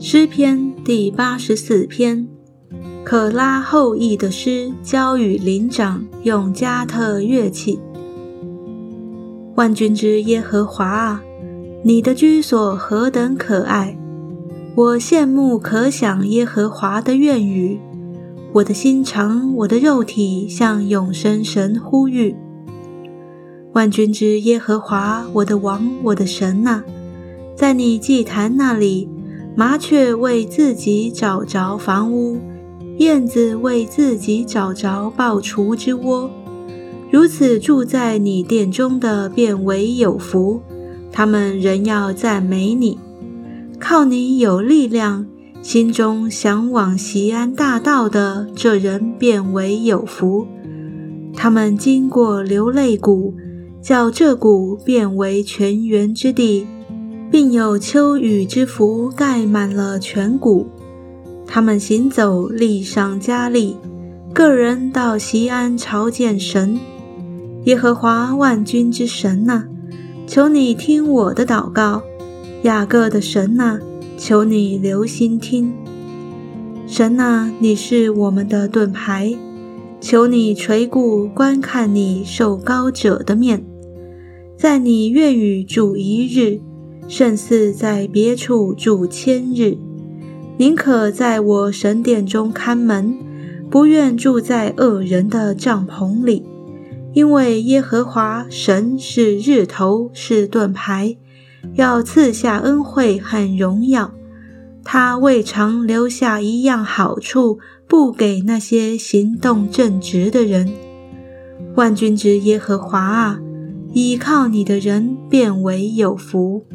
诗篇第八十四篇，可拉后裔的诗，交与灵长，用加特乐器。万军之耶和华啊，你的居所何等可爱！我羡慕可想耶和华的愿语，我的心肠，我的肉体向永生神呼吁。万军之耶和华，我的王，我的神呐，在你祭坛那里。麻雀为自己找着房屋，燕子为自己找着爆雏之窝。如此住在你殿中的，变为有福。他们仍要赞美你，靠你有力量，心中向往西安大道的这人变为有福。他们经过流泪谷，叫这谷变为泉源之地。并有秋雨之福盖满了全谷，他们行走力上加力，个人到西安朝见神，耶和华万军之神呐，求你听我的祷告，雅各的神呐，求你留心听，神呐，你是我们的盾牌，求你垂顾观看你受高者的面，在你愿与主一日。胜似在别处住千日，宁可在我神殿中看门，不愿住在恶人的帐篷里。因为耶和华神是日头，是盾牌，要赐下恩惠和荣耀。他未尝留下一样好处，不给那些行动正直的人。万军之耶和华啊，倚靠你的人变为有福。